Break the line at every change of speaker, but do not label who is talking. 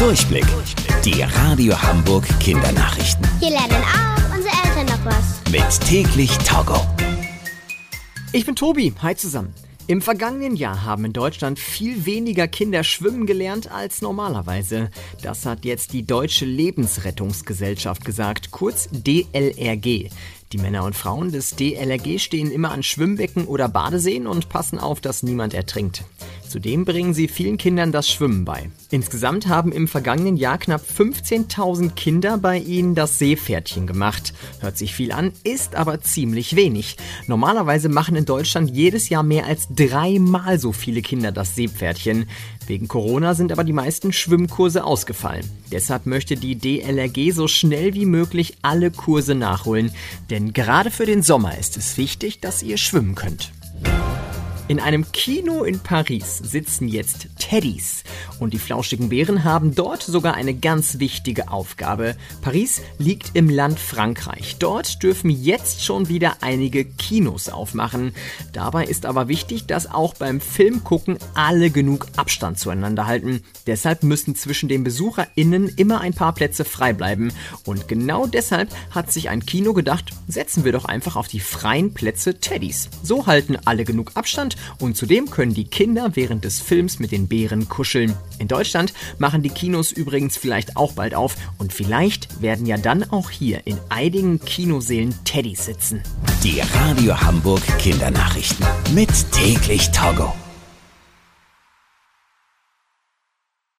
Durchblick. Die Radio Hamburg Kindernachrichten.
Hier lernen auch unsere Eltern noch was.
Mit täglich Togo.
Ich bin Tobi. Hi zusammen. Im vergangenen Jahr haben in Deutschland viel weniger Kinder schwimmen gelernt als normalerweise. Das hat jetzt die Deutsche Lebensrettungsgesellschaft gesagt, kurz DLRG. Die Männer und Frauen des DLRG stehen immer an Schwimmbecken oder Badeseen und passen auf, dass niemand ertrinkt. Zudem bringen sie vielen Kindern das Schwimmen bei. Insgesamt haben im vergangenen Jahr knapp 15.000 Kinder bei ihnen das Seepferdchen gemacht. Hört sich viel an, ist aber ziemlich wenig. Normalerweise machen in Deutschland jedes Jahr mehr als dreimal so viele Kinder das Seepferdchen. Wegen Corona sind aber die meisten Schwimmkurse ausgefallen. Deshalb möchte die DLRG so schnell wie möglich alle Kurse nachholen. Denn gerade für den Sommer ist es wichtig, dass ihr schwimmen könnt. In einem Kino in Paris sitzen jetzt Teddys und die flauschigen Bären haben dort sogar eine ganz wichtige Aufgabe. Paris liegt im Land Frankreich. Dort dürfen jetzt schon wieder einige Kinos aufmachen. Dabei ist aber wichtig, dass auch beim Filmgucken alle genug Abstand zueinander halten. Deshalb müssen zwischen den BesucherInnen immer ein paar Plätze frei bleiben. Und genau deshalb hat sich ein Kino gedacht, setzen wir doch einfach auf die freien Plätze Teddys. So halten alle genug Abstand und zudem können die Kinder während des Films mit den Bären kuscheln. In Deutschland machen die Kinos übrigens vielleicht auch bald auf und vielleicht werden ja dann auch hier in einigen Kinoseelen Teddys sitzen.
Die Radio Hamburg Kindernachrichten. Mit täglich Togo.